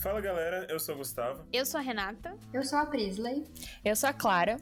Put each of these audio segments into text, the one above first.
Fala galera, eu sou o Gustavo. Eu sou a Renata. Eu sou a Prisley. Eu sou a Clara.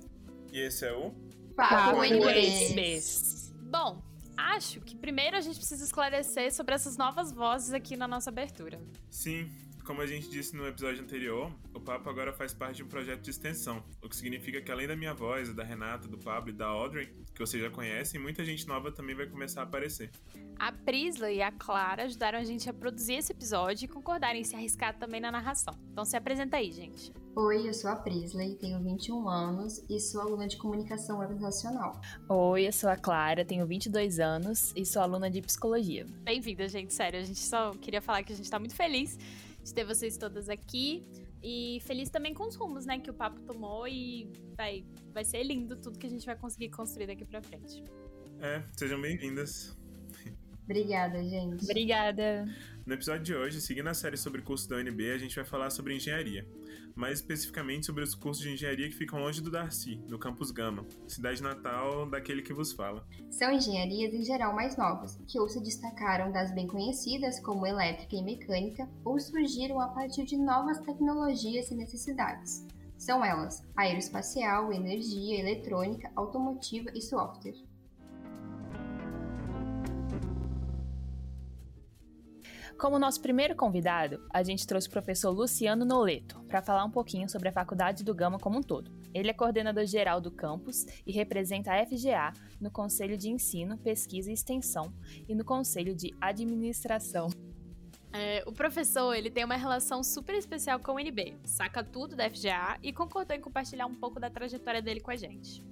E esse é o Papo NBs. Bom, acho que primeiro a gente precisa esclarecer sobre essas novas vozes aqui na nossa abertura. Sim, como a gente disse no episódio anterior, o Papo agora faz parte de um projeto de extensão, o que significa que além da minha voz, da Renata, do Pablo e da Audrey, que vocês já conhecem, muita gente nova também vai começar a aparecer. A Prisla e a Clara ajudaram a gente a produzir esse episódio e concordaram em se arriscar também na narração. Então se apresenta aí, gente. Oi, eu sou a Prisley, tenho 21 anos e sou aluna de comunicação organizacional. Oi, eu sou a Clara, tenho 22 anos e sou aluna de psicologia. Bem-vinda, gente, sério. A gente só queria falar que a gente tá muito feliz de ter vocês todas aqui. E feliz também com os rumos, né, que o papo tomou e vai, vai ser lindo tudo que a gente vai conseguir construir daqui pra frente. É, sejam bem-vindas. Obrigada, gente. Obrigada. No episódio de hoje, seguindo a série sobre cursos da UNB, a gente vai falar sobre engenharia. Mais especificamente sobre os cursos de engenharia que ficam longe do Darcy, no campus Gama, cidade natal daquele que vos fala. São engenharias em geral mais novas, que ou se destacaram das bem conhecidas como elétrica e mecânica, ou surgiram a partir de novas tecnologias e necessidades. São elas aeroespacial, energia, eletrônica, automotiva e software. Como nosso primeiro convidado, a gente trouxe o professor Luciano Noleto para falar um pouquinho sobre a Faculdade do Gama como um todo. Ele é coordenador geral do campus e representa a FGA no Conselho de Ensino, Pesquisa e Extensão e no Conselho de Administração. É, o professor ele tem uma relação super especial com o NB, saca tudo da FGA e concordou em compartilhar um pouco da trajetória dele com a gente.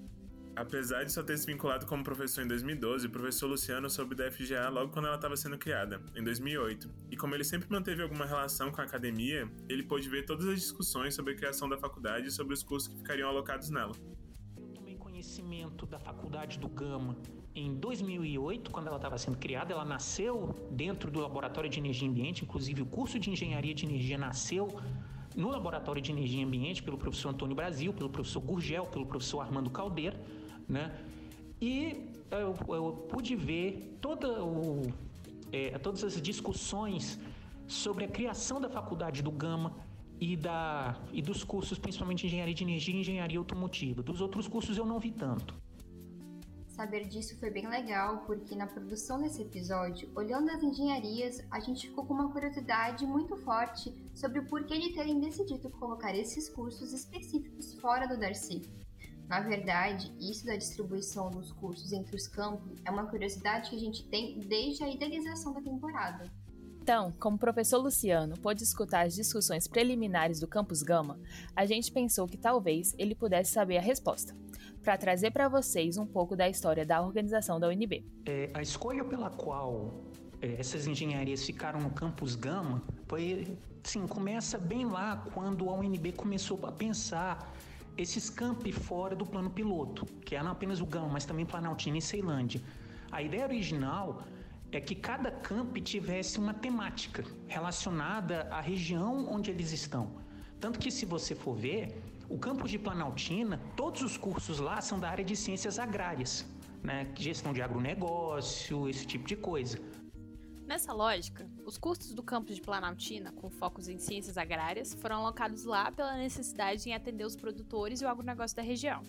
Apesar de só ter se vinculado como professor em 2012, o professor Luciano soube da FGA logo quando ela estava sendo criada, em 2008. E como ele sempre manteve alguma relação com a academia, ele pôde ver todas as discussões sobre a criação da faculdade e sobre os cursos que ficariam alocados nela. Eu tomei conhecimento da faculdade do Gama em 2008, quando ela estava sendo criada. Ela nasceu dentro do Laboratório de Energia e Ambiente, inclusive o curso de Engenharia de Energia nasceu no Laboratório de Energia e Ambiente pelo professor Antônio Brasil, pelo professor Gurgel, pelo professor Armando Caldeira né? E eu, eu pude ver toda o, é, todas as discussões sobre a criação da faculdade do Gama e, da, e dos cursos, principalmente engenharia de energia e engenharia automotiva. Dos outros cursos eu não vi tanto. Saber disso foi bem legal, porque na produção desse episódio, olhando as engenharias, a gente ficou com uma curiosidade muito forte sobre o porquê de terem decidido colocar esses cursos específicos fora do Darcy. Na verdade, isso da distribuição dos cursos entre os campos é uma curiosidade que a gente tem desde a idealização da temporada. Então, como o professor Luciano pôde escutar as discussões preliminares do Campus Gama, a gente pensou que talvez ele pudesse saber a resposta, para trazer para vocês um pouco da história da organização da UNB. É, a escolha pela qual é, essas engenharias ficaram no Campus Gama foi, sim, começa bem lá quando a UNB começou a pensar esses campi fora do plano piloto, que não apenas o Gama, mas também Planaltina e Ceilândia. A ideia original é que cada camp tivesse uma temática relacionada à região onde eles estão. Tanto que, se você for ver, o campus de Planaltina, todos os cursos lá são da área de ciências agrárias, né? Gestão de agronegócio, esse tipo de coisa. Nessa lógica, os cursos do campus de Planaltina, com focos em ciências agrárias, foram alocados lá pela necessidade em atender os produtores e o agronegócio da região,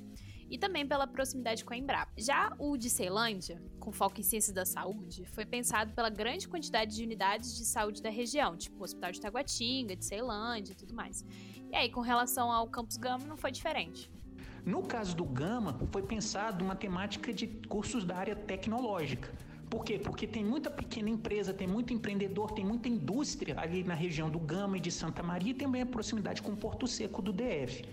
e também pela proximidade com a Embrapa. Já o de Ceilândia, com foco em ciências da saúde, foi pensado pela grande quantidade de unidades de saúde da região, tipo o Hospital de Taguatinga, de Ceilândia e tudo mais. E aí, com relação ao campus Gama, não foi diferente. No caso do Gama, foi pensado uma temática de cursos da área tecnológica por quê? Porque tem muita pequena empresa, tem muito empreendedor, tem muita indústria ali na região do Gama e de Santa Maria e também a proximidade com o Porto Seco do DF.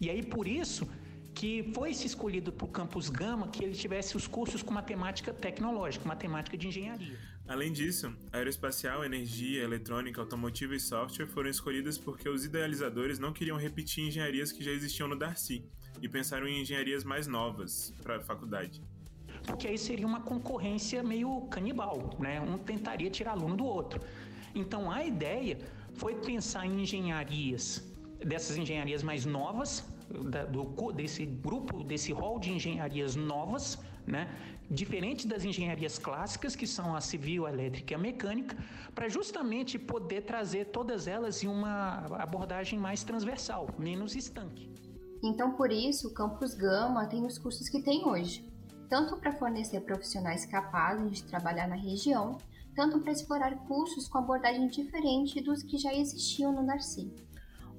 E aí por isso que foi se escolhido para o Campus Gama que ele tivesse os cursos com matemática tecnológica, matemática de engenharia. Além disso, aeroespacial, energia, eletrônica, automotiva e software foram escolhidas porque os idealizadores não queriam repetir engenharias que já existiam no Darcy e pensaram em engenharias mais novas para a faculdade porque aí seria uma concorrência meio canibal, né? Um tentaria tirar aluno do outro. Então a ideia foi pensar em engenharias, dessas engenharias mais novas, da, do, desse grupo, desse rol de engenharias novas, né? diferente das engenharias clássicas, que são a civil, a elétrica e a mecânica, para justamente poder trazer todas elas em uma abordagem mais transversal, menos estanque. Então, por isso, o Campus Gama tem os cursos que tem hoje, tanto para fornecer profissionais capazes de trabalhar na região, tanto para explorar cursos com abordagem diferente dos que já existiam no Narci.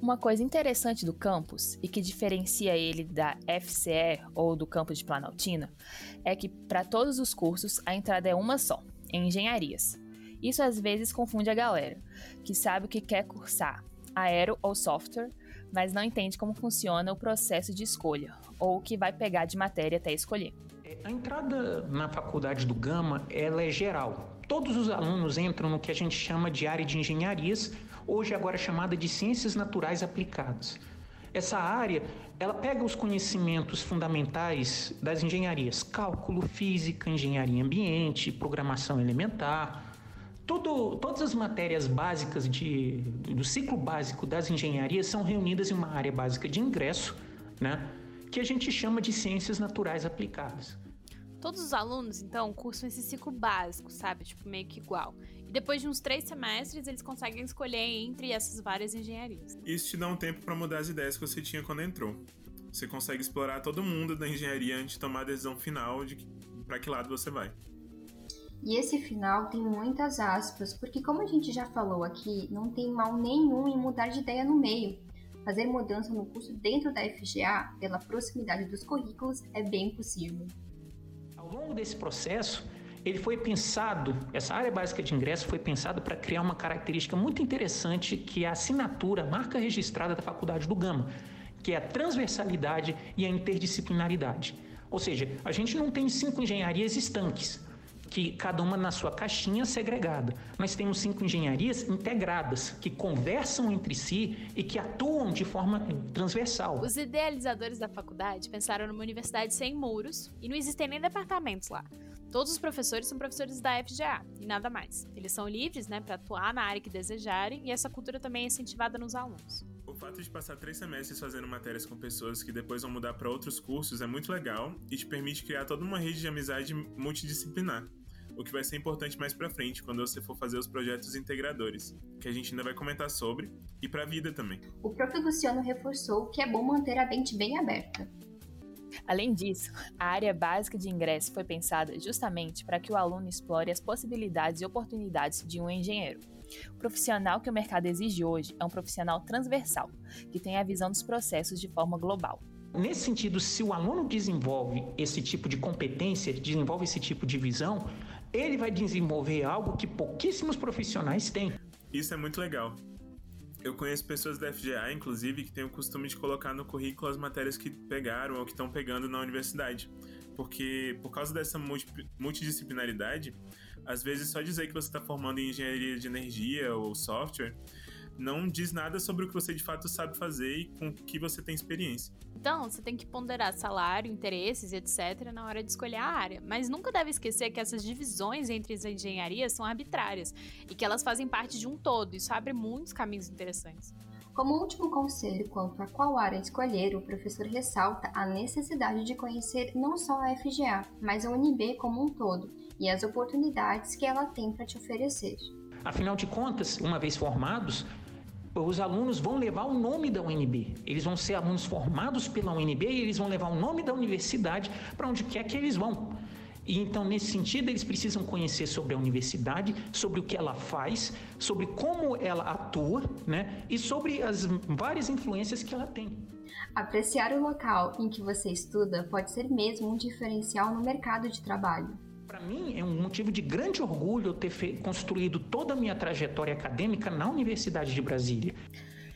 Uma coisa interessante do campus e que diferencia ele da FCE ou do campus de Planaltina é que para todos os cursos a entrada é uma só, em engenharias. Isso às vezes confunde a galera, que sabe o que quer cursar, aero ou software, mas não entende como funciona o processo de escolha ou o que vai pegar de matéria até escolher. É, a entrada na faculdade do Gama ela é geral. Todos os alunos entram no que a gente chama de área de engenharias hoje agora chamada de ciências naturais aplicadas. Essa área, ela pega os conhecimentos fundamentais das engenharias, cálculo, física, engenharia ambiente, programação elementar, tudo, todas as matérias básicas de, do ciclo básico das engenharias são reunidas em uma área básica de ingresso, né, que a gente chama de ciências naturais aplicadas. Todos os alunos, então, cursam esse ciclo básico, sabe? Tipo, meio que igual. E depois de uns três semestres, eles conseguem escolher entre essas várias engenharias. Isso te dá um tempo para mudar as ideias que você tinha quando entrou. Você consegue explorar todo mundo da engenharia antes de tomar a decisão final de para que lado você vai. E esse final tem muitas aspas, porque como a gente já falou aqui, não tem mal nenhum em mudar de ideia no meio. Fazer mudança no curso dentro da FGA, pela proximidade dos currículos, é bem possível. Ao longo desse processo, ele foi pensado, essa área básica de ingresso foi pensado para criar uma característica muito interessante que é a assinatura, a marca registrada da Faculdade do Gama, que é a transversalidade e a interdisciplinaridade. Ou seja, a gente não tem cinco engenharias estanques, que cada uma na sua caixinha segregada. Nós temos cinco engenharias integradas, que conversam entre si e que atuam de forma transversal. Os idealizadores da faculdade pensaram numa universidade sem muros e não existem nem departamentos lá. Todos os professores são professores da FGA e nada mais. Eles são livres, né, para atuar na área que desejarem e essa cultura também é incentivada nos alunos. O fato de passar três semestres fazendo matérias com pessoas que depois vão mudar para outros cursos é muito legal e te permite criar toda uma rede de amizade multidisciplinar. O que vai ser importante mais para frente quando você for fazer os projetos integradores, que a gente ainda vai comentar sobre, e para a vida também. O próprio Luciano reforçou que é bom manter a mente bem aberta. Além disso, a área básica de ingresso foi pensada justamente para que o aluno explore as possibilidades e oportunidades de um engenheiro. O profissional que o mercado exige hoje é um profissional transversal, que tem a visão dos processos de forma global. Nesse sentido, se o aluno desenvolve esse tipo de competência, desenvolve esse tipo de visão, ele vai desenvolver algo que pouquíssimos profissionais têm. Isso é muito legal. Eu conheço pessoas da FGA, inclusive, que têm o costume de colocar no currículo as matérias que pegaram ou que estão pegando na universidade. Porque, por causa dessa multidisciplinaridade, às vezes só dizer que você está formando em engenharia de energia ou software não diz nada sobre o que você de fato sabe fazer e com que você tem experiência. Então, você tem que ponderar salário, interesses, etc., na hora de escolher a área. Mas nunca deve esquecer que essas divisões entre as engenharias são arbitrárias e que elas fazem parte de um todo. Isso abre muitos caminhos interessantes. Como último conselho quanto a qual área escolher, o professor ressalta a necessidade de conhecer não só a FGA, mas a UNB como um todo e as oportunidades que ela tem para te oferecer. Afinal de contas, uma vez formados, os alunos vão levar o nome da UNB. Eles vão ser alunos formados pela UNB e eles vão levar o nome da universidade para onde quer que eles vão. E então, nesse sentido, eles precisam conhecer sobre a universidade, sobre o que ela faz, sobre como ela atua, né? E sobre as várias influências que ela tem. Apreciar o local em que você estuda pode ser mesmo um diferencial no mercado de trabalho. Para mim, é um motivo de grande orgulho eu ter construído toda a minha trajetória acadêmica na Universidade de Brasília.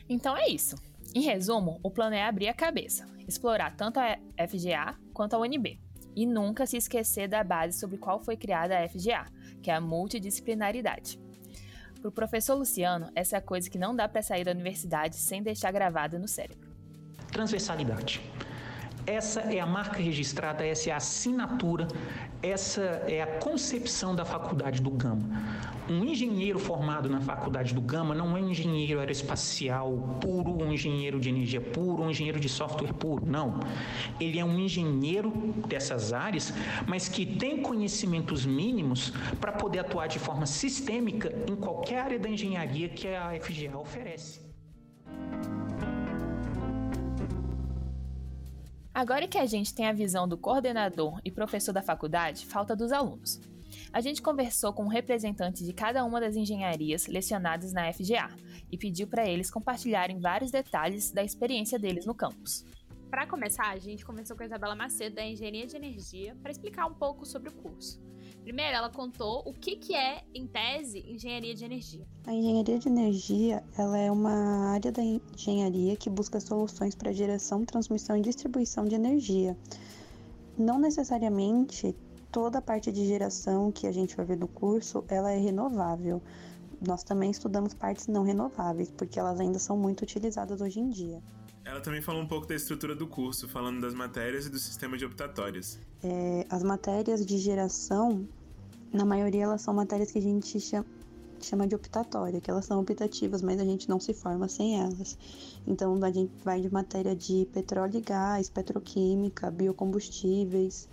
Então é isso. Em resumo, o plano é abrir a cabeça, explorar tanto a FGA quanto a UNB. E nunca se esquecer da base sobre qual foi criada a FGA, que é a multidisciplinaridade. Para o professor Luciano, essa é a coisa que não dá para sair da universidade sem deixar gravada no cérebro. Transversalidade. Essa é a marca registrada, essa é a assinatura, essa é a concepção da faculdade do Gama. Um engenheiro formado na faculdade do Gama não é um engenheiro aeroespacial puro, um engenheiro de energia puro, um engenheiro de software puro, não. Ele é um engenheiro dessas áreas, mas que tem conhecimentos mínimos para poder atuar de forma sistêmica em qualquer área da engenharia que a FGA oferece. Agora que a gente tem a visão do coordenador e professor da faculdade, falta dos alunos. A gente conversou com um representante de cada uma das engenharias lecionadas na FGA e pediu para eles compartilharem vários detalhes da experiência deles no campus. Para começar, a gente conversou com a Isabela Macedo da Engenharia de Energia para explicar um pouco sobre o curso. Primeiro, ela contou o que, que é, em tese, engenharia de energia. A engenharia de energia ela é uma área da engenharia que busca soluções para geração, transmissão e distribuição de energia. Não necessariamente toda a parte de geração que a gente vai ver no curso ela é renovável. Nós também estudamos partes não renováveis, porque elas ainda são muito utilizadas hoje em dia. Ela também falou um pouco da estrutura do curso, falando das matérias e do sistema de optatórias. É, as matérias de geração, na maioria, elas são matérias que a gente chama, chama de optatória, que elas são optativas, mas a gente não se forma sem elas. Então, a gente vai de matéria de petróleo e gás, petroquímica, biocombustíveis,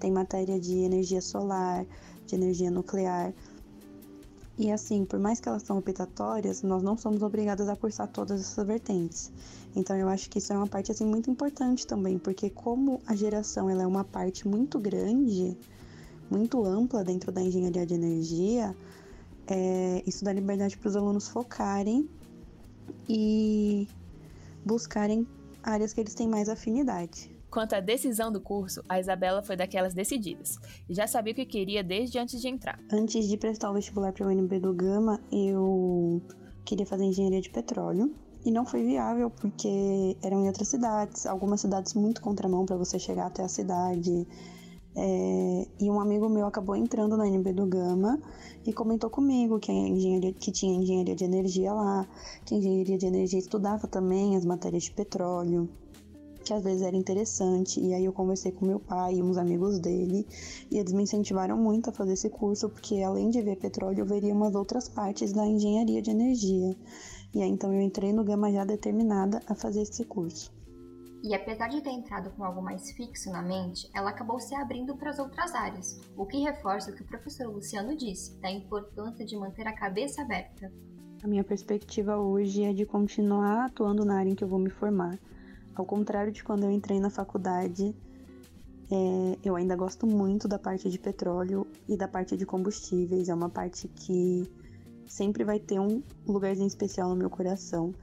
tem matéria de energia solar, de energia nuclear. E assim, por mais que elas são optatórias, nós não somos obrigados a cursar todas essas vertentes. Então eu acho que isso é uma parte assim muito importante também, porque como a geração ela é uma parte muito grande, muito ampla dentro da engenharia de energia, é, isso dá liberdade para os alunos focarem e buscarem áreas que eles têm mais afinidade. Quanto à decisão do curso, a Isabela foi daquelas decididas e já sabia o que queria desde antes de entrar. Antes de prestar o vestibular para o UNB do Gama, eu queria fazer engenharia de petróleo e não foi viável porque eram em outras cidades, algumas cidades muito contramão para você chegar até a cidade. É, e um amigo meu acabou entrando na NB do Gama e comentou comigo que, engenharia, que tinha engenharia de energia lá, que engenharia de energia estudava também as matérias de petróleo, que às vezes era interessante. E aí eu conversei com meu pai e uns amigos dele, e eles me incentivaram muito a fazer esse curso, porque além de ver petróleo, eu veria umas outras partes da engenharia de energia. E aí então eu entrei no Gama já determinada a fazer esse curso. E apesar de ter entrado com algo mais fixo na mente, ela acabou se abrindo para as outras áreas, o que reforça o que o professor Luciano disse, da importância de manter a cabeça aberta. A minha perspectiva hoje é de continuar atuando na área em que eu vou me formar. Ao contrário de quando eu entrei na faculdade, é, eu ainda gosto muito da parte de petróleo e da parte de combustíveis. É uma parte que sempre vai ter um lugarzinho especial no meu coração,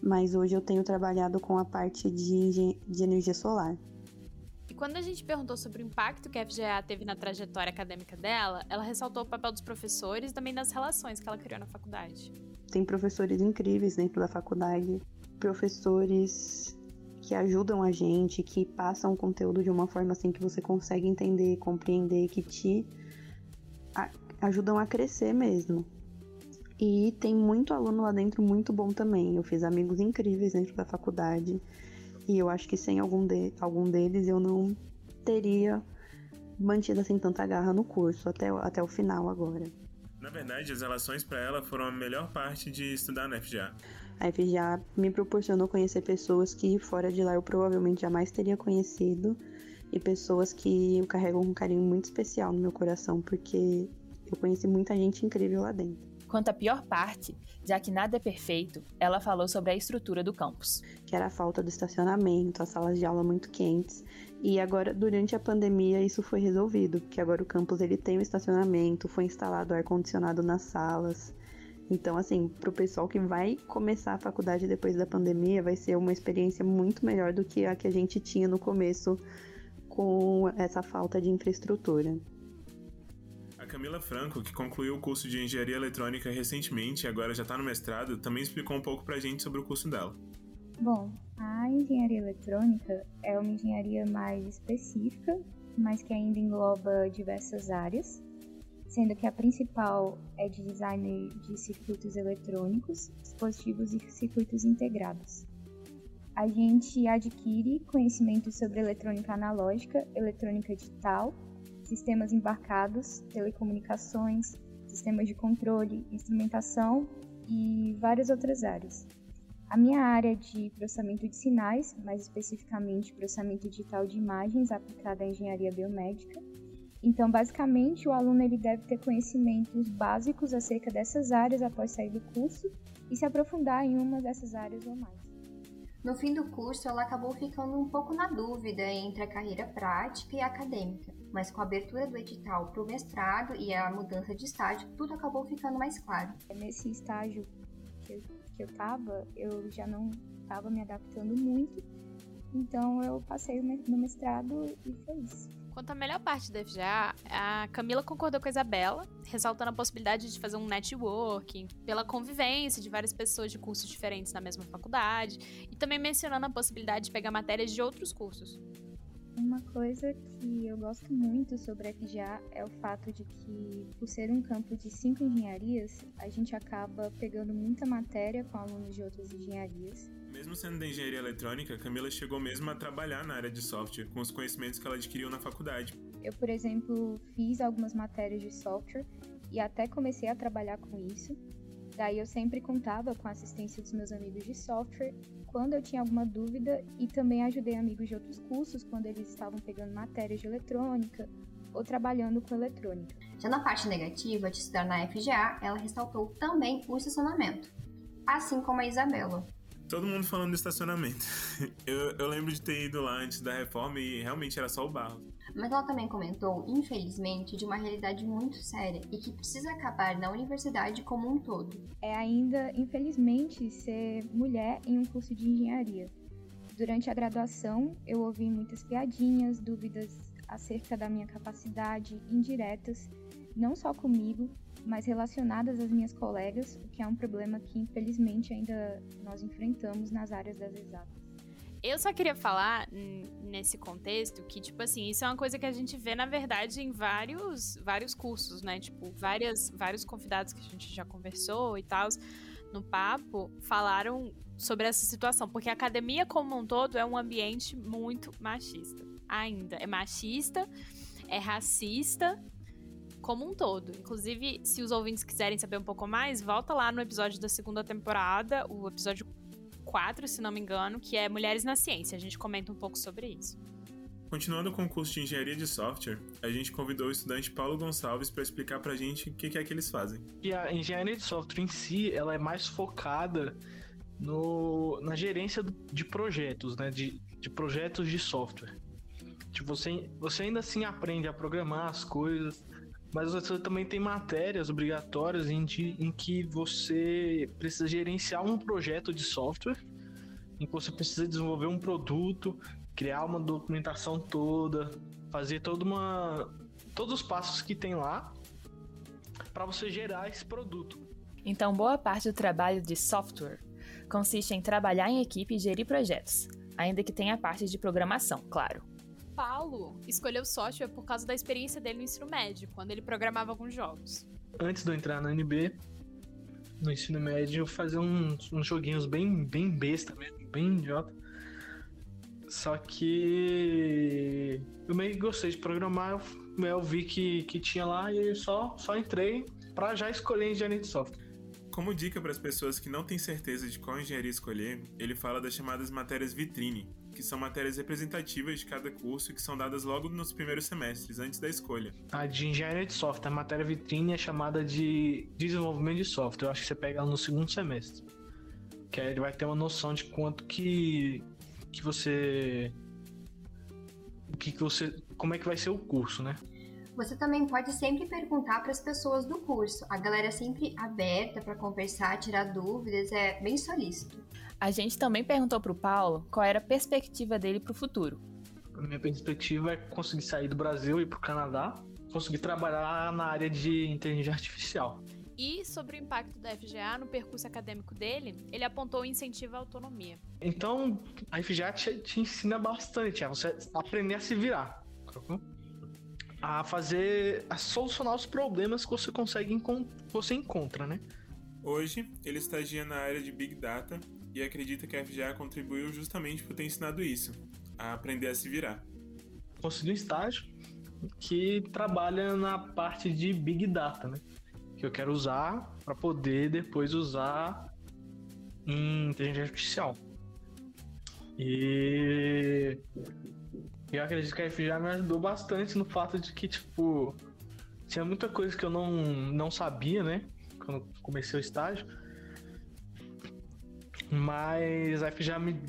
mas hoje eu tenho trabalhado com a parte de, de energia solar. E quando a gente perguntou sobre o impacto que a FGA teve na trajetória acadêmica dela, ela ressaltou o papel dos professores e também das relações que ela criou na faculdade. Tem professores incríveis dentro da faculdade, professores que ajudam a gente, que passam o conteúdo de uma forma assim que você consegue entender, compreender, que te ajudam a crescer mesmo. E tem muito aluno lá dentro muito bom também. Eu fiz amigos incríveis dentro da faculdade. E eu acho que sem algum, de, algum deles eu não teria mantido assim tanta garra no curso até, até o final agora. Na verdade, as relações para ela foram a melhor parte de estudar na FGA. A FGA me proporcionou conhecer pessoas que fora de lá eu provavelmente jamais teria conhecido e pessoas que eu carrego um carinho muito especial no meu coração porque eu conheci muita gente incrível lá dentro. Quanto à pior parte, já que nada é perfeito, ela falou sobre a estrutura do campus. Que era a falta do estacionamento, as salas de aula muito quentes. E agora, durante a pandemia, isso foi resolvido, porque agora o campus ele tem o estacionamento, foi instalado ar-condicionado nas salas. Então, assim, para o pessoal que vai começar a faculdade depois da pandemia, vai ser uma experiência muito melhor do que a que a gente tinha no começo com essa falta de infraestrutura. Camila Franco, que concluiu o curso de Engenharia Eletrônica recentemente e agora já está no mestrado, também explicou um pouco para a gente sobre o curso dela. Bom, a engenharia eletrônica é uma engenharia mais específica, mas que ainda engloba diversas áreas, sendo que a principal é de design de circuitos eletrônicos, dispositivos e circuitos integrados. a gente adquire conhecimentos sobre eletrônica analógica, eletrônica digital, sistemas embarcados, telecomunicações, sistemas de controle, instrumentação e várias outras áreas. A minha área de processamento de sinais, mais especificamente processamento digital de imagens aplicada à engenharia biomédica. Então, basicamente, o aluno ele deve ter conhecimentos básicos acerca dessas áreas após sair do curso e se aprofundar em uma dessas áreas ou mais. No fim do curso, ela acabou ficando um pouco na dúvida entre a carreira prática e acadêmica, mas com a abertura do edital para o mestrado e a mudança de estágio, tudo acabou ficando mais claro. Nesse estágio que eu, que eu tava, eu já não estava me adaptando muito, então eu passei no mestrado e foi isso. Quanto à melhor parte da FGA, a Camila concordou com a Isabela, ressaltando a possibilidade de fazer um networking pela convivência de várias pessoas de cursos diferentes na mesma faculdade, e também mencionando a possibilidade de pegar matérias de outros cursos. Uma coisa que eu gosto muito sobre a FGA é o fato de que, por ser um campo de cinco engenharias, a gente acaba pegando muita matéria com alunos de outras engenharias. Mesmo sendo da engenharia eletrônica, Camila chegou mesmo a trabalhar na área de software, com os conhecimentos que ela adquiriu na faculdade. Eu, por exemplo, fiz algumas matérias de software e até comecei a trabalhar com isso. Daí eu sempre contava com a assistência dos meus amigos de software quando eu tinha alguma dúvida e também ajudei amigos de outros cursos quando eles estavam pegando matérias de eletrônica ou trabalhando com eletrônica. Já na parte negativa de estudar na FGA, ela ressaltou também o estacionamento, assim como a Isabela. Todo mundo falando do estacionamento. Eu, eu lembro de ter ido lá antes da reforma e realmente era só o barro. Mas ela também comentou, infelizmente, de uma realidade muito séria e que precisa acabar na universidade como um todo. É ainda, infelizmente, ser mulher em um curso de engenharia. Durante a graduação, eu ouvi muitas piadinhas, dúvidas acerca da minha capacidade, indiretas, não só comigo, mas relacionadas às minhas colegas, o que é um problema que infelizmente ainda nós enfrentamos nas áreas das exatas. Eu só queria falar nesse contexto que, tipo assim, isso é uma coisa que a gente vê, na verdade, em vários, vários cursos, né? Tipo, várias, vários convidados que a gente já conversou e tal, no papo, falaram sobre essa situação. Porque a academia, como um todo, é um ambiente muito machista. Ainda. É machista, é racista, como um todo. Inclusive, se os ouvintes quiserem saber um pouco mais, volta lá no episódio da segunda temporada, o episódio 4, se não me engano, que é Mulheres na Ciência. A gente comenta um pouco sobre isso. Continuando com o curso de Engenharia de Software, a gente convidou o estudante Paulo Gonçalves para explicar para a gente o que, que é que eles fazem. E a Engenharia de Software em si, ela é mais focada no, na gerência de projetos, né? De, de projetos de software. Tipo, você, você ainda assim aprende a programar as coisas, mas você também tem matérias obrigatórias em, de, em que você precisa gerenciar um projeto de software, em que você precisa desenvolver um produto, criar uma documentação toda, fazer toda uma todos os passos que tem lá para você gerar esse produto. Então, boa parte do trabalho de software consiste em trabalhar em equipe e gerir projetos, ainda que tenha parte de programação, claro. Paulo escolheu software por causa da experiência dele no ensino médio, quando ele programava alguns jogos. Antes de eu entrar na NB, no ensino médio, eu fazia uns, uns joguinhos bem, bem besta mesmo, bem idiota. Só que eu meio que gostei de programar, eu, eu vi que, que tinha lá e eu só, só entrei para já escolher engenharia de software. Como dica para as pessoas que não têm certeza de qual engenharia escolher, ele fala das chamadas matérias vitrine, que são matérias representativas de cada curso e que são dadas logo nos primeiros semestres, antes da escolha. A de engenharia de software, a matéria vitrine é chamada de desenvolvimento de software. Eu acho que você pega ela no segundo semestre. Que aí ele vai ter uma noção de quanto que, que você. Que, que você. Como é que vai ser o curso, né? Você também pode sempre perguntar para as pessoas do curso. A galera é sempre aberta para conversar, tirar dúvidas, é bem solícito. A gente também perguntou para o Paulo qual era a perspectiva dele para o futuro. A minha perspectiva é conseguir sair do Brasil e ir para o Canadá, conseguir trabalhar na área de inteligência artificial. E sobre o impacto da FGA no percurso acadêmico dele, ele apontou o incentivo à autonomia. Então, a FGA te, te ensina bastante a você aprender a se virar a fazer, a solucionar os problemas que você consegue você encontra, né? Hoje, ele estagia na área de Big Data e acredita que a FGA contribuiu justamente por ter ensinado isso, a aprender a se virar. Consegui um estágio que trabalha na parte de Big Data, né? Que eu quero usar para poder depois usar em inteligência artificial. E eu acredito que a FGA me ajudou bastante no fato de que, tipo, tinha muita coisa que eu não, não sabia, né? Quando comecei o estágio. Mas a FGA me,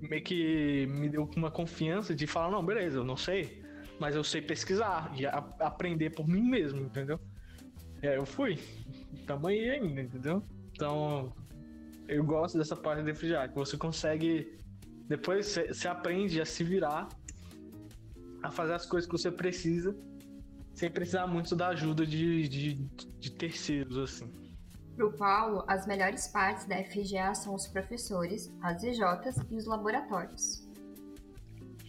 meio que me deu uma confiança de falar, não, beleza, eu não sei, mas eu sei pesquisar e a, aprender por mim mesmo, entendeu? E aí eu fui. Tamo aí ainda, entendeu? Então, eu gosto dessa parte da FGA, que você consegue. Depois você aprende a se virar, a fazer as coisas que você precisa, sem precisar muito da ajuda de, de, de terceiros, assim. Para o Paulo, as melhores partes da FGA são os professores, as EJs e os laboratórios.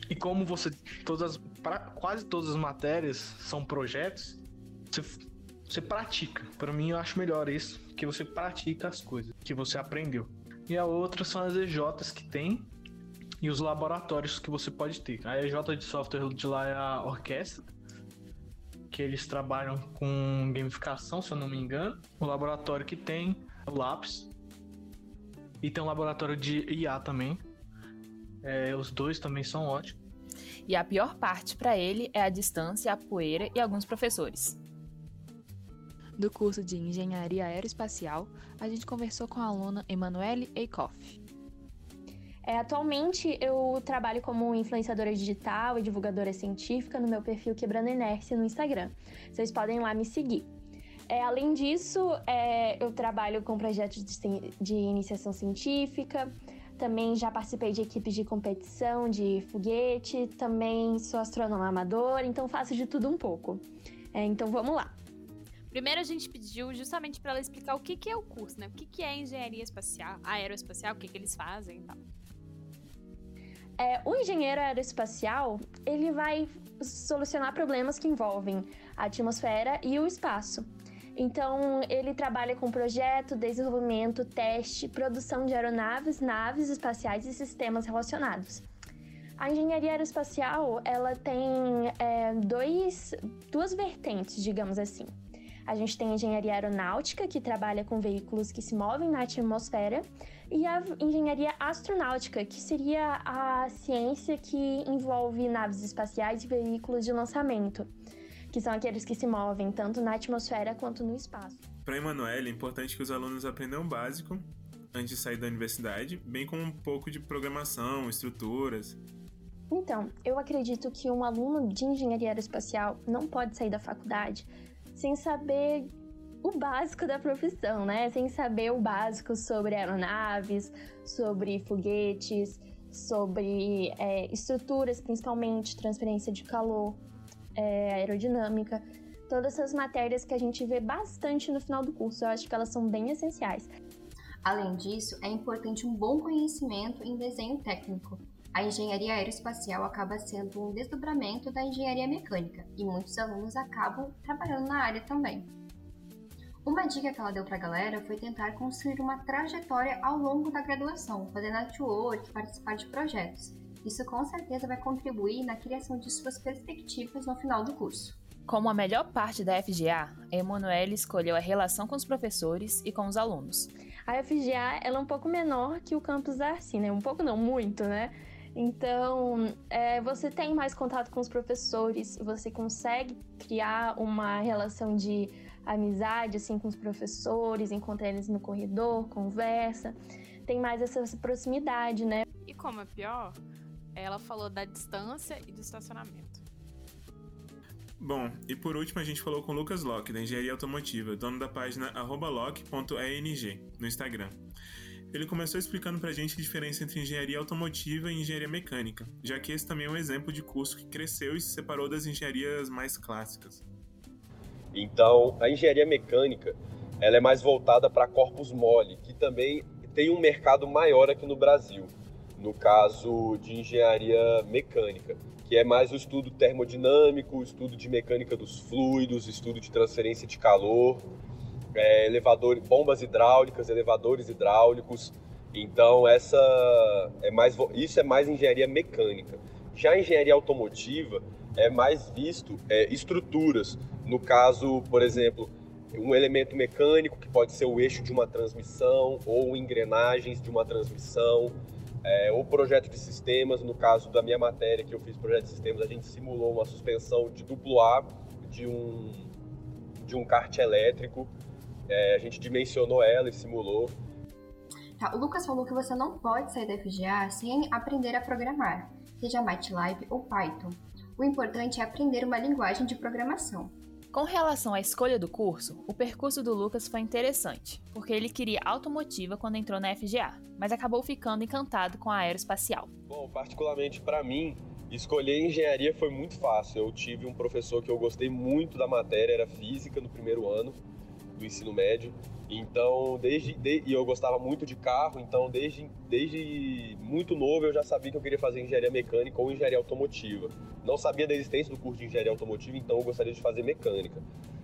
E como você todas pra, quase todas as matérias são projetos, você, você pratica. Para mim eu acho melhor isso, que você pratica as coisas que você aprendeu. E a outra são as EJs que tem e os laboratórios que você pode ter. A EJ de software de lá é a orquestra, que eles trabalham com gamificação, se eu não me engano. O laboratório que tem o Lápis. E tem um laboratório de IA também. É, os dois também são ótimos. E a pior parte para ele é a distância, a poeira e alguns professores. Do curso de Engenharia Aeroespacial, a gente conversou com a aluna Emanuele Eikoff. É, atualmente eu trabalho como influenciadora digital e divulgadora científica no meu perfil Quebrando Inércia no Instagram. Vocês podem lá me seguir. É, além disso, é, eu trabalho com projetos de, de, iniciação científica, também já participei de equipes de competição de foguete, também sou astrônoma amador, então faço de tudo um pouco. É, então vamos lá. Primeiro a gente pediu justamente para ela explicar o que, que é o curso, né? O que, que é engenharia espacial, aeroespacial, o que, que eles fazem e tal. É, o engenheiro aeroespacial, ele vai solucionar problemas que envolvem a atmosfera e o espaço. Então, ele trabalha com projeto, desenvolvimento, teste, produção de aeronaves, naves espaciais e sistemas relacionados. A engenharia aeroespacial, ela tem é, dois, duas vertentes, digamos assim. A gente tem a engenharia aeronáutica, que trabalha com veículos que se movem na atmosfera, e a engenharia astronáutica, que seria a ciência que envolve naves espaciais e veículos de lançamento, que são aqueles que se movem tanto na atmosfera quanto no espaço. Para Emanuele, é importante que os alunos aprendam o básico antes de sair da universidade, bem como um pouco de programação, estruturas. Então, eu acredito que um aluno de engenharia aeroespacial não pode sair da faculdade sem saber o básico da profissão, né? Sem saber o básico sobre aeronaves, sobre foguetes, sobre é, estruturas, principalmente transferência de calor, é, aerodinâmica. Todas essas matérias que a gente vê bastante no final do curso, eu acho que elas são bem essenciais. Além disso, é importante um bom conhecimento em desenho técnico. A engenharia aeroespacial acaba sendo um desdobramento da engenharia mecânica e muitos alunos acabam trabalhando na área também. Uma dica que ela deu para a galera foi tentar construir uma trajetória ao longo da graduação, fazer network, participar de projetos. Isso com certeza vai contribuir na criação de suas perspectivas no final do curso. Como a melhor parte da FGA, Emanuele escolheu a relação com os professores e com os alunos. A FGA ela é um pouco menor que o campus da Arci, né? Um pouco não, muito, né? Então, é, você tem mais contato com os professores, você consegue criar uma relação de amizade assim com os professores, encontra eles no corredor, conversa. Tem mais essa proximidade, né? E como é pior, ela falou da distância e do estacionamento. Bom, e por último a gente falou com o Lucas Locke, da Engenharia Automotiva, dono da página lock.eng no Instagram. Ele começou explicando pra gente a diferença entre engenharia automotiva e engenharia mecânica, já que esse também é um exemplo de curso que cresceu e se separou das engenharias mais clássicas. Então, a engenharia mecânica ela é mais voltada para corpos mole, que também tem um mercado maior aqui no Brasil, no caso de engenharia mecânica, que é mais o estudo termodinâmico, o estudo de mecânica dos fluidos, estudo de transferência de calor, é, elevador, bombas hidráulicas, elevadores hidráulicos. Então essa é mais isso é mais engenharia mecânica. Já a engenharia automotiva é mais visto é, estruturas. No caso, por exemplo, um elemento mecânico que pode ser o eixo de uma transmissão ou engrenagens de uma transmissão, é, ou projeto de sistemas. No caso da minha matéria que eu fiz projeto de sistemas, a gente simulou uma suspensão de duplo A de um de um kart elétrico. É, a gente dimensionou ela e simulou. Tá, o Lucas falou que você não pode sair da FGA sem aprender a programar, seja MATLAB ou Python. O importante é aprender uma linguagem de programação. Com relação à escolha do curso, o percurso do Lucas foi interessante, porque ele queria automotiva quando entrou na FGA, mas acabou ficando encantado com a aeroespacial. Bom, particularmente para mim, escolher engenharia foi muito fácil. Eu tive um professor que eu gostei muito da matéria, era física no primeiro ano do ensino médio. Então, desde de, e eu gostava muito de carro, então desde, desde muito novo eu já sabia que eu queria fazer engenharia mecânica ou engenharia automotiva. Não sabia da existência do curso de engenharia automotiva, então eu gostaria de fazer mecânica.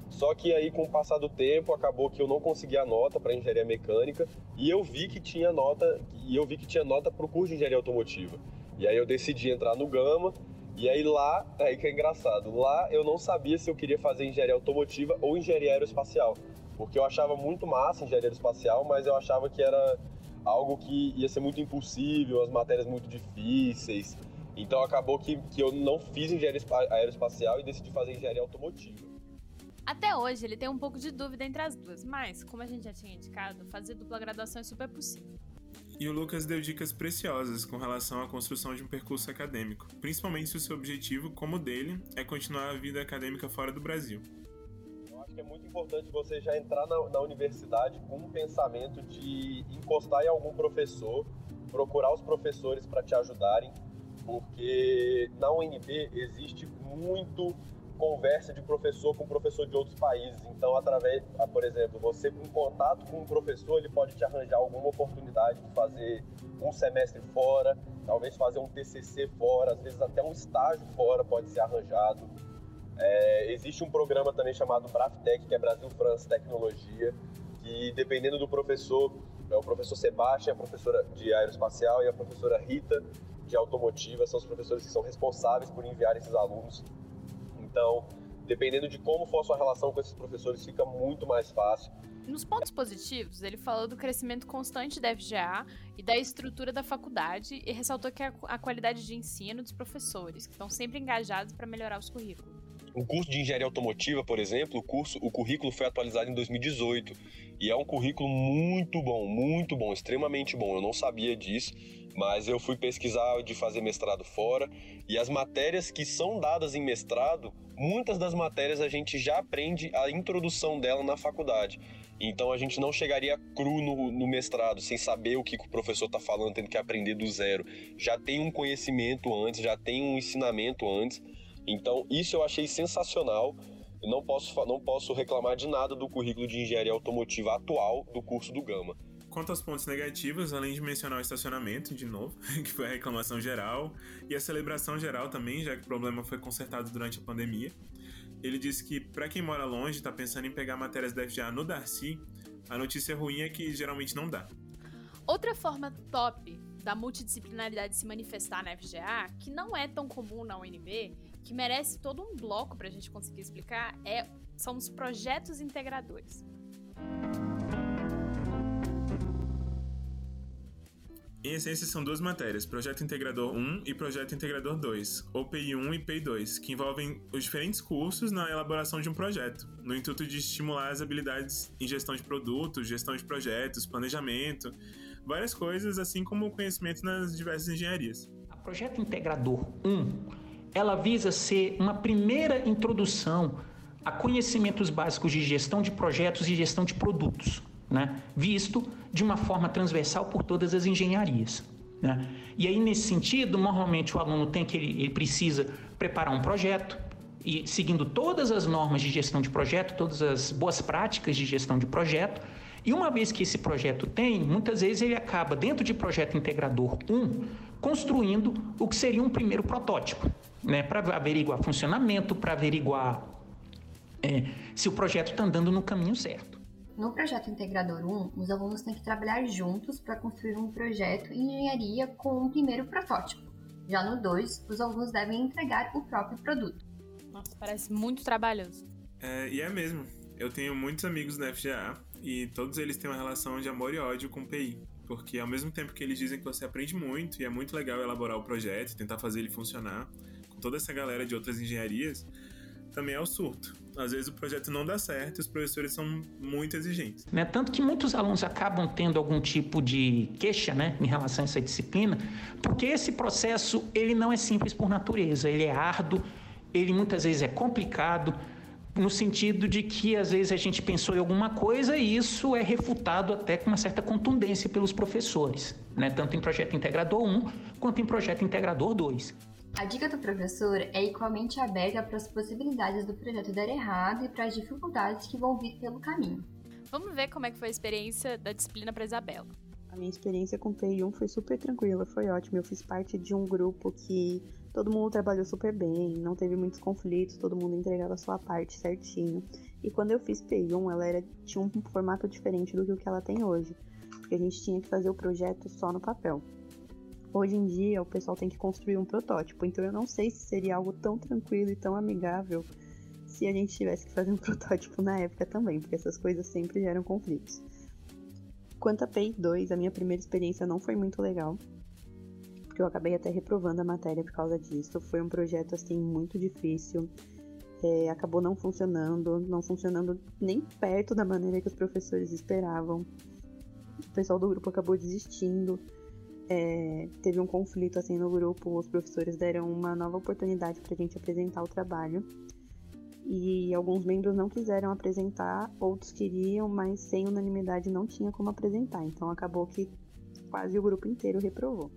Só que aí, com o passar do tempo, acabou que eu não conseguia a nota para engenharia mecânica e eu vi que tinha nota e eu vi que tinha nota para o curso de engenharia automotiva. E aí eu decidi entrar no Gama e aí lá, aí que é engraçado, lá eu não sabia se eu queria fazer engenharia automotiva ou engenharia aeroespacial, porque eu achava muito massa engenharia aeroespacial, mas eu achava que era algo que ia ser muito impossível, as matérias muito difíceis. Então acabou que, que eu não fiz engenharia aeroespacial e decidi fazer engenharia automotiva. Até hoje ele tem um pouco de dúvida entre as duas, mas, como a gente já tinha indicado, fazer dupla graduação é super possível. E o Lucas deu dicas preciosas com relação à construção de um percurso acadêmico, principalmente se o seu objetivo, como o dele, é continuar a vida acadêmica fora do Brasil. Que é muito importante você já entrar na, na universidade com um pensamento de encostar em algum professor, procurar os professores para te ajudarem, porque na UNB existe muito conversa de professor com professor de outros países. Então, através, ah, por exemplo, você com contato com um professor, ele pode te arranjar alguma oportunidade de fazer um semestre fora, talvez fazer um TCC fora, às vezes até um estágio fora pode ser arranjado. É, existe um programa também chamado BRAFTEC, que é Brasil França Tecnologia, que dependendo do professor, é o professor Sebastião, a professora de aeroespacial e a professora Rita, de automotiva, são os professores que são responsáveis por enviar esses alunos. Então, dependendo de como for a sua relação com esses professores, fica muito mais fácil. Nos pontos positivos, ele falou do crescimento constante da FGA e da estrutura da faculdade e ressaltou que a, a qualidade de ensino dos professores, que estão sempre engajados para melhorar os currículos. O curso de engenharia automotiva, por exemplo, o curso, o currículo foi atualizado em 2018 e é um currículo muito bom, muito bom, extremamente bom. Eu não sabia disso mas eu fui pesquisar de fazer mestrado fora e as matérias que são dadas em mestrado, muitas das matérias a gente já aprende a introdução dela na faculdade. Então a gente não chegaria cru no, no mestrado, sem saber o que, que o professor está falando, tendo que aprender do zero. Já tem um conhecimento antes, já tem um ensinamento antes. Então isso eu achei sensacional. Eu não posso, não posso reclamar de nada do currículo de engenharia automotiva atual do curso do Gama. Quanto aos pontos negativos, além de mencionar o estacionamento, de novo, que foi a reclamação geral, e a celebração geral também, já que o problema foi consertado durante a pandemia, ele disse que para quem mora longe e está pensando em pegar matérias da FGA no Darcy, a notícia ruim é que geralmente não dá. Outra forma top da multidisciplinaridade se manifestar na FGA, que não é tão comum na UNB, que merece todo um bloco para a gente conseguir explicar, é, são os projetos integradores. Em essência, são duas matérias, Projeto Integrador 1 e Projeto Integrador 2, ou PI1 e PI2, que envolvem os diferentes cursos na elaboração de um projeto, no intuito de estimular as habilidades em gestão de produtos, gestão de projetos, planejamento, várias coisas, assim como o conhecimento nas diversas engenharias. A Projeto Integrador 1, ela visa ser uma primeira introdução a conhecimentos básicos de gestão de projetos e gestão de produtos né? visto de uma forma transversal por todas as engenharias. Né? E aí, nesse sentido, normalmente o aluno tem que ele, ele precisa preparar um projeto e seguindo todas as normas de gestão de projeto, todas as boas práticas de gestão de projeto. E uma vez que esse projeto tem, muitas vezes ele acaba, dentro de projeto integrador 1, construindo o que seria um primeiro protótipo, né? para averiguar funcionamento, para averiguar é, se o projeto está andando no caminho certo. No projeto Integrador 1, os alunos têm que trabalhar juntos para construir um projeto em engenharia com um primeiro protótipo. Já no 2, os alunos devem entregar o próprio produto. Nossa, parece muito trabalhoso. É, e é mesmo. Eu tenho muitos amigos da FGA e todos eles têm uma relação de amor e ódio com o PI. Porque ao mesmo tempo que eles dizem que você aprende muito e é muito legal elaborar o projeto, tentar fazer ele funcionar, toda essa galera de outras engenharias, também é o surto. Às vezes o projeto não dá certo os professores são muito exigentes. Né? Tanto que muitos alunos acabam tendo algum tipo de queixa né, em relação a essa disciplina, porque esse processo ele não é simples por natureza, ele é árduo, ele muitas vezes é complicado, no sentido de que às vezes a gente pensou em alguma coisa e isso é refutado até com uma certa contundência pelos professores, né? tanto em projeto integrador 1 quanto em projeto integrador 2. A dica do professor é igualmente aberta para as possibilidades do projeto dar errado e para as dificuldades que vão vir pelo caminho. Vamos ver como é que foi a experiência da disciplina para Isabela. A minha experiência com PI1 foi super tranquila, foi ótima. Eu fiz parte de um grupo que todo mundo trabalhou super bem, não teve muitos conflitos, todo mundo entregava a sua parte certinho. E quando eu fiz PI1, ela era, tinha um formato diferente do que o que ela tem hoje, porque a gente tinha que fazer o projeto só no papel. Hoje em dia, o pessoal tem que construir um protótipo, então eu não sei se seria algo tão tranquilo e tão amigável se a gente tivesse que fazer um protótipo na época também, porque essas coisas sempre geram conflitos. Quanto a PEI 2, a minha primeira experiência não foi muito legal, porque eu acabei até reprovando a matéria por causa disso. Foi um projeto assim muito difícil, é, acabou não funcionando, não funcionando nem perto da maneira que os professores esperavam. O pessoal do grupo acabou desistindo é, teve um conflito assim no grupo, os professores deram uma nova oportunidade para a gente apresentar o trabalho e alguns membros não quiseram apresentar, outros queriam, mas sem unanimidade não tinha como apresentar. Então acabou que quase o grupo inteiro reprovou.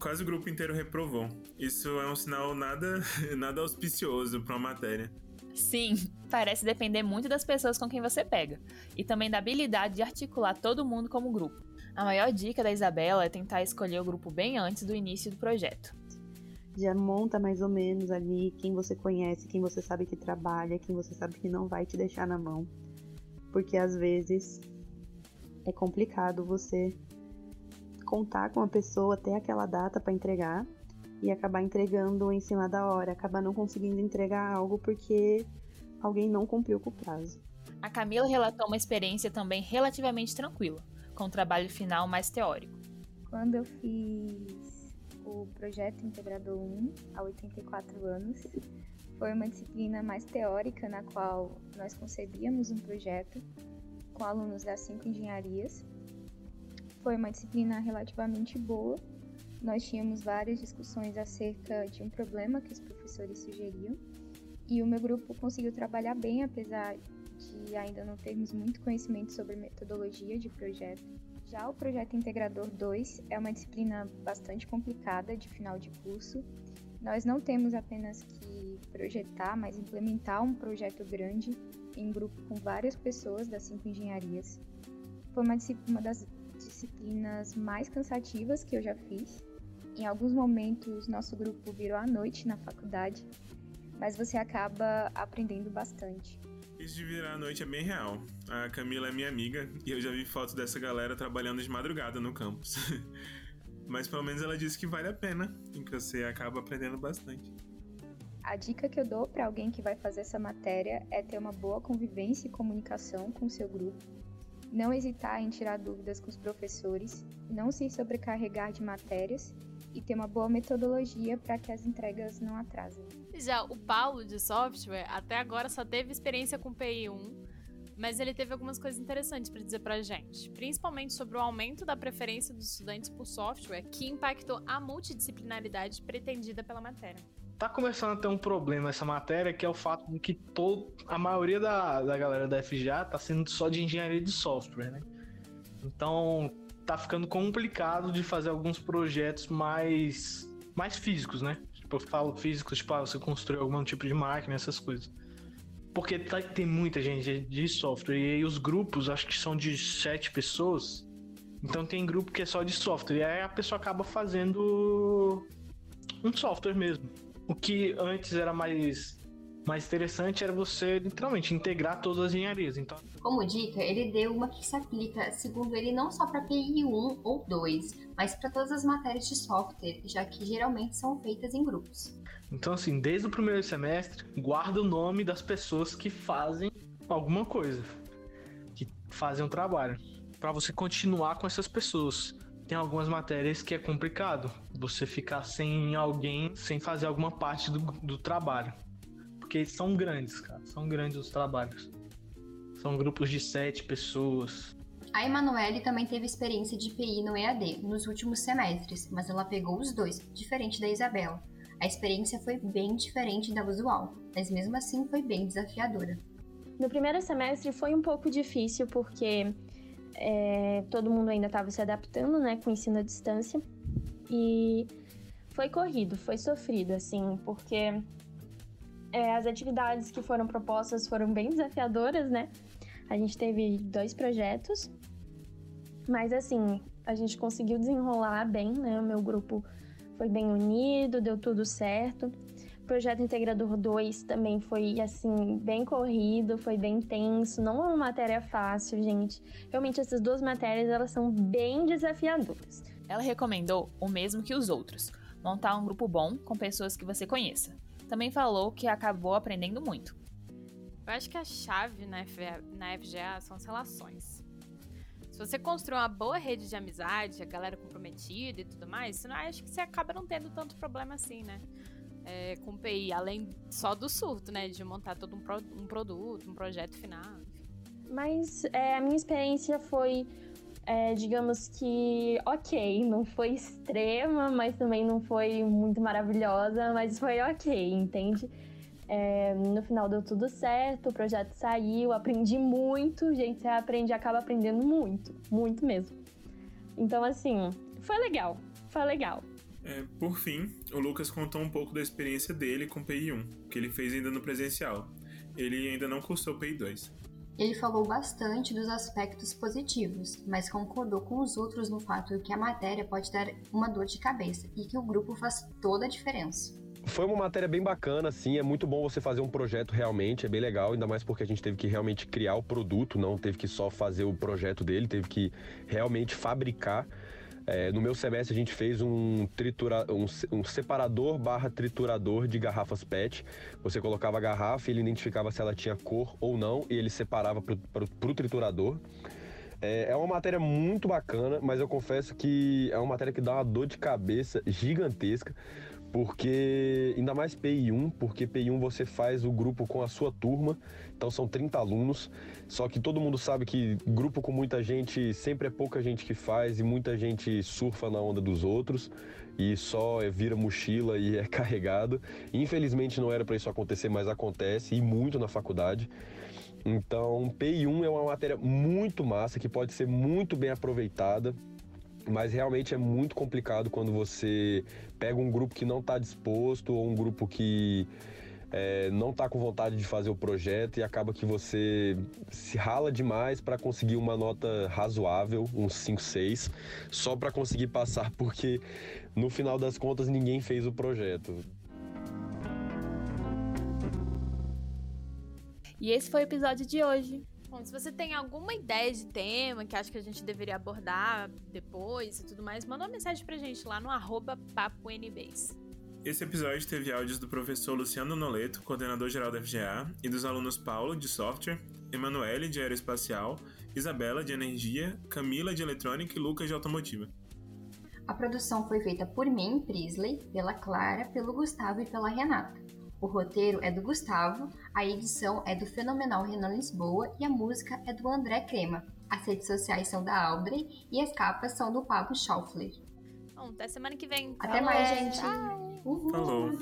Quase o grupo inteiro reprovou. Isso é um sinal nada, nada auspicioso para uma matéria. Sim, parece depender muito das pessoas com quem você pega e também da habilidade de articular todo mundo como grupo. A maior dica da Isabela é tentar escolher o grupo bem antes do início do projeto. Já monta mais ou menos ali quem você conhece, quem você sabe que trabalha, quem você sabe que não vai te deixar na mão. Porque às vezes é complicado você contar com a pessoa até aquela data para entregar e acabar entregando em cima da hora, acabar não conseguindo entregar algo porque alguém não cumpriu com o prazo. A Camila relatou uma experiência também relativamente tranquila com o trabalho final mais teórico. Quando eu fiz o projeto Integrador 1, há 84 anos, foi uma disciplina mais teórica na qual nós concebíamos um projeto com alunos das cinco engenharias. Foi uma disciplina relativamente boa. Nós tínhamos várias discussões acerca de um problema que os professores sugeriam e o meu grupo conseguiu trabalhar bem, apesar de ainda não termos muito conhecimento sobre metodologia de projeto. Já o projeto Integrador 2 é uma disciplina bastante complicada de final de curso. Nós não temos apenas que projetar, mas implementar um projeto grande em grupo com várias pessoas das cinco engenharias. Foi uma, uma das disciplinas mais cansativas que eu já fiz. Em alguns momentos, nosso grupo virou à noite na faculdade, mas você acaba aprendendo bastante. Isso de virar a noite é bem real. A Camila é minha amiga e eu já vi fotos dessa galera trabalhando de madrugada no campus. Mas pelo menos ela disse que vale a pena e que você acaba aprendendo bastante. A dica que eu dou para alguém que vai fazer essa matéria é ter uma boa convivência e comunicação com o seu grupo, não hesitar em tirar dúvidas com os professores, não se sobrecarregar de matérias e ter uma boa metodologia para que as entregas não atrasem. Já o Paulo de software até agora só teve experiência com PI1, mas ele teve algumas coisas interessantes para dizer para a gente, principalmente sobre o aumento da preferência dos estudantes por software, que impactou a multidisciplinaridade pretendida pela matéria. Tá começando a ter um problema essa matéria, que é o fato de que todo, a maioria da, da galera da FGA tá sendo só de engenharia de software, né? Então, tá ficando complicado de fazer alguns projetos mais, mais físicos, né? Tipo, eu falo físicos, tipo, ah, você construir algum tipo de máquina, essas coisas. Porque tá, tem muita gente de software, e aí os grupos, acho que são de sete pessoas. Então tem grupo que é só de software, e aí a pessoa acaba fazendo um software mesmo. O que antes era mais mais interessante era você, literalmente, integrar todas as engenharias. Então, Como dica, ele deu uma que se aplica, segundo ele, não só para PI 1 ou 2, mas para todas as matérias de software, já que geralmente são feitas em grupos. então, assim, desde o primeiro semestre, guarda o nome das pessoas que fazem alguma coisa, que fazem um trabalho, para você continuar com essas pessoas. Tem algumas matérias que é complicado você ficar sem alguém, sem fazer alguma parte do, do trabalho. Porque são grandes, cara. São grandes os trabalhos. São grupos de sete pessoas. A Emanuele também teve experiência de PI no EAD nos últimos semestres, mas ela pegou os dois, diferente da Isabela. A experiência foi bem diferente da usual, mas mesmo assim foi bem desafiadora. No primeiro semestre foi um pouco difícil porque é, todo mundo ainda estava se adaptando, né, com o ensino à distância. E foi corrido, foi sofrido, assim, porque é, as atividades que foram propostas foram bem desafiadoras, né? A gente teve dois projetos, mas assim, a gente conseguiu desenrolar bem, né? O meu grupo foi bem unido, deu tudo certo. O projeto Integrador 2 também foi, assim, bem corrido, foi bem tenso. Não é uma matéria fácil, gente. Realmente, essas duas matérias, elas são bem desafiadoras. Ela recomendou o mesmo que os outros: montar um grupo bom com pessoas que você conheça. Também falou que acabou aprendendo muito. Eu acho que a chave na, F- na FGA são as relações. Se você construir uma boa rede de amizade, a galera comprometida e tudo mais, eu acho que você acaba não tendo tanto problema assim, né? É, com o PI, além só do surto, né? De montar todo um, pro- um produto, um projeto final. enfim. Mas é, a minha experiência foi, é, digamos que, ok. Não foi extrema, mas também não foi muito maravilhosa, mas foi ok, entende? É, no final deu tudo certo, o projeto saiu, aprendi muito. Gente, você aprende, acaba aprendendo muito, muito mesmo. Então, assim, foi legal, foi legal. É, por fim, o Lucas contou um pouco da experiência dele com PI1, que ele fez ainda no presencial. Ele ainda não cursou PI2. Ele falou bastante dos aspectos positivos, mas concordou com os outros no fato de que a matéria pode dar uma dor de cabeça e que o grupo faz toda a diferença. Foi uma matéria bem bacana, assim, é muito bom você fazer um projeto realmente, é bem legal, ainda mais porque a gente teve que realmente criar o produto, não teve que só fazer o projeto dele, teve que realmente fabricar. É, no meu semestre a gente fez um, tritura, um, um separador barra triturador de garrafas PET. Você colocava a garrafa e ele identificava se ela tinha cor ou não e ele separava pro, pro triturador. É, é uma matéria muito bacana, mas eu confesso que é uma matéria que dá uma dor de cabeça gigantesca, porque ainda mais PI1, porque PI1 você faz o grupo com a sua turma, então são 30 alunos, só que todo mundo sabe que grupo com muita gente sempre é pouca gente que faz e muita gente surfa na onda dos outros e só é- vira mochila e é carregado. Infelizmente não era para isso acontecer, mas acontece e muito na faculdade. Então, PI1 é uma matéria muito massa que pode ser muito bem aproveitada, mas realmente é muito complicado quando você pega um grupo que não está disposto ou um grupo que é, não está com vontade de fazer o projeto e acaba que você se rala demais para conseguir uma nota razoável, um 5, 6, só para conseguir passar, porque no final das contas ninguém fez o projeto. E esse foi o episódio de hoje. Bom, se você tem alguma ideia de tema que acha que a gente deveria abordar depois e tudo mais, manda uma mensagem pra gente lá no arroba PapoNBase. Esse episódio teve áudios do professor Luciano Noleto, coordenador geral da FGA, e dos alunos Paulo, de software, Emanuele, de aeroespacial, Isabela, de energia, Camila, de eletrônica e Lucas, de automotiva. A produção foi feita por mim, Prisley, pela Clara, pelo Gustavo e pela Renata. O roteiro é do Gustavo, a edição é do fenomenal Renan Lisboa e a música é do André Crema. As redes sociais são da Audrey e as capas são do Pablo Schaufler. Bom, até semana que vem. Até mais, gente! Uhul. Falou!